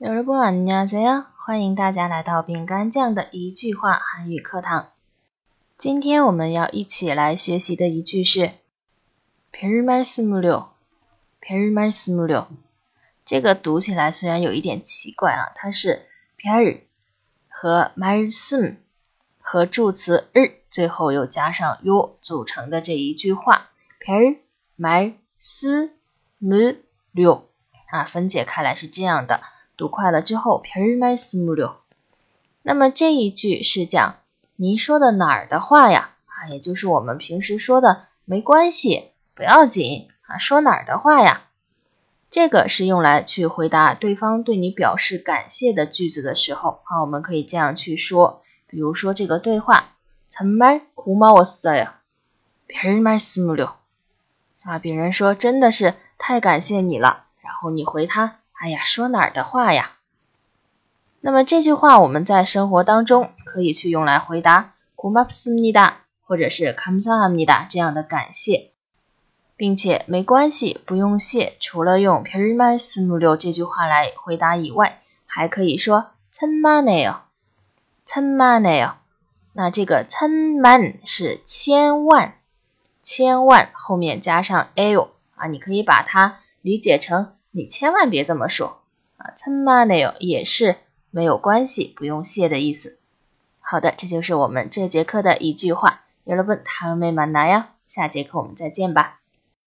여러분안녕하세요，欢迎大家来到饼干酱的一句话韩语课堂。今天我们要一起来学习的一句是별말씀을 요， 별말씀을 요。 这个读起来虽然有一点奇怪啊，它是별和말 씀和助词을最后又加上요组成的这一句话，별말씀을요啊，分解开来是这样的。 读快了之后，별말씀을 요。 那么这一句是讲您说的哪儿的话呀？啊，也就是我们平时说的没关系，不要紧啊，说哪儿的话呀？这个是用来去回答对方对你表示感谢的句子的时候啊，我们可以这样去说。比如说这个对话，정말고마웠어 요， 별말씀을 요。 啊，别人说真的是太感谢你了，然后你回他。 哎呀，说哪儿的话呀？那么这句话我们在生活当中可以去用来回答고맙습니다或者是감사합니다这样的感谢，并且没关系，不用谢。除了用별말씀을요这句话来回答以外，还可以说천만에 요， 천만에 요。 那这个천만是千万，千万后面加上에요啊，你可以把它理解成。 你千万别这么说啊！천만에요也是没有关系，不用谢的意思。好的，这就是我们这节课的一句话。여러분다음에만나 요。 下节课我们再见吧。